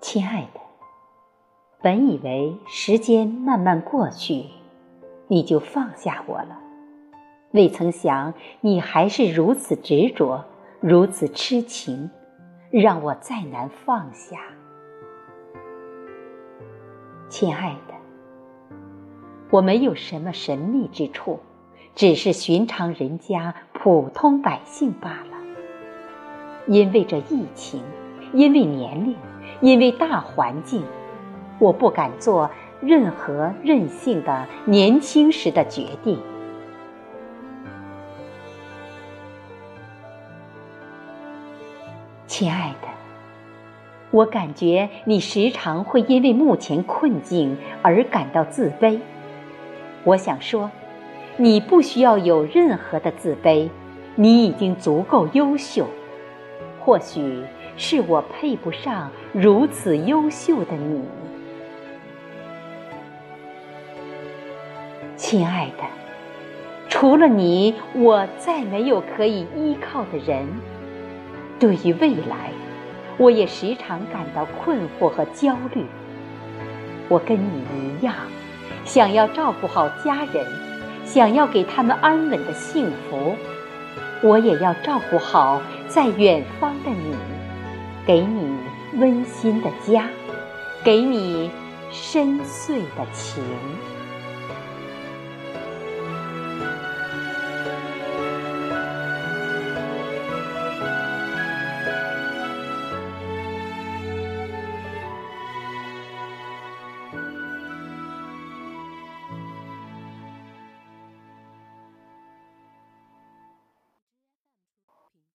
亲爱的，本以为时间慢慢过去，你就放下我了，未曾想你还是如此执着，如此痴情，让我再难放下。亲爱的，我没有什么神秘之处，只是寻常人家普通百姓罢了。因为这疫情，因为年龄。因为大环境，我不敢做任何任性的年轻时的决定。亲爱的，我感觉你时常会因为目前困境而感到自卑。我想说，你不需要有任何的自卑，你已经足够优秀。或许。是我配不上如此优秀的你，亲爱的。除了你，我再没有可以依靠的人。对于未来，我也时常感到困惑和焦虑。我跟你一样，想要照顾好家人，想要给他们安稳的幸福。我也要照顾好在远方的你。给你温馨的家，给你深邃的情。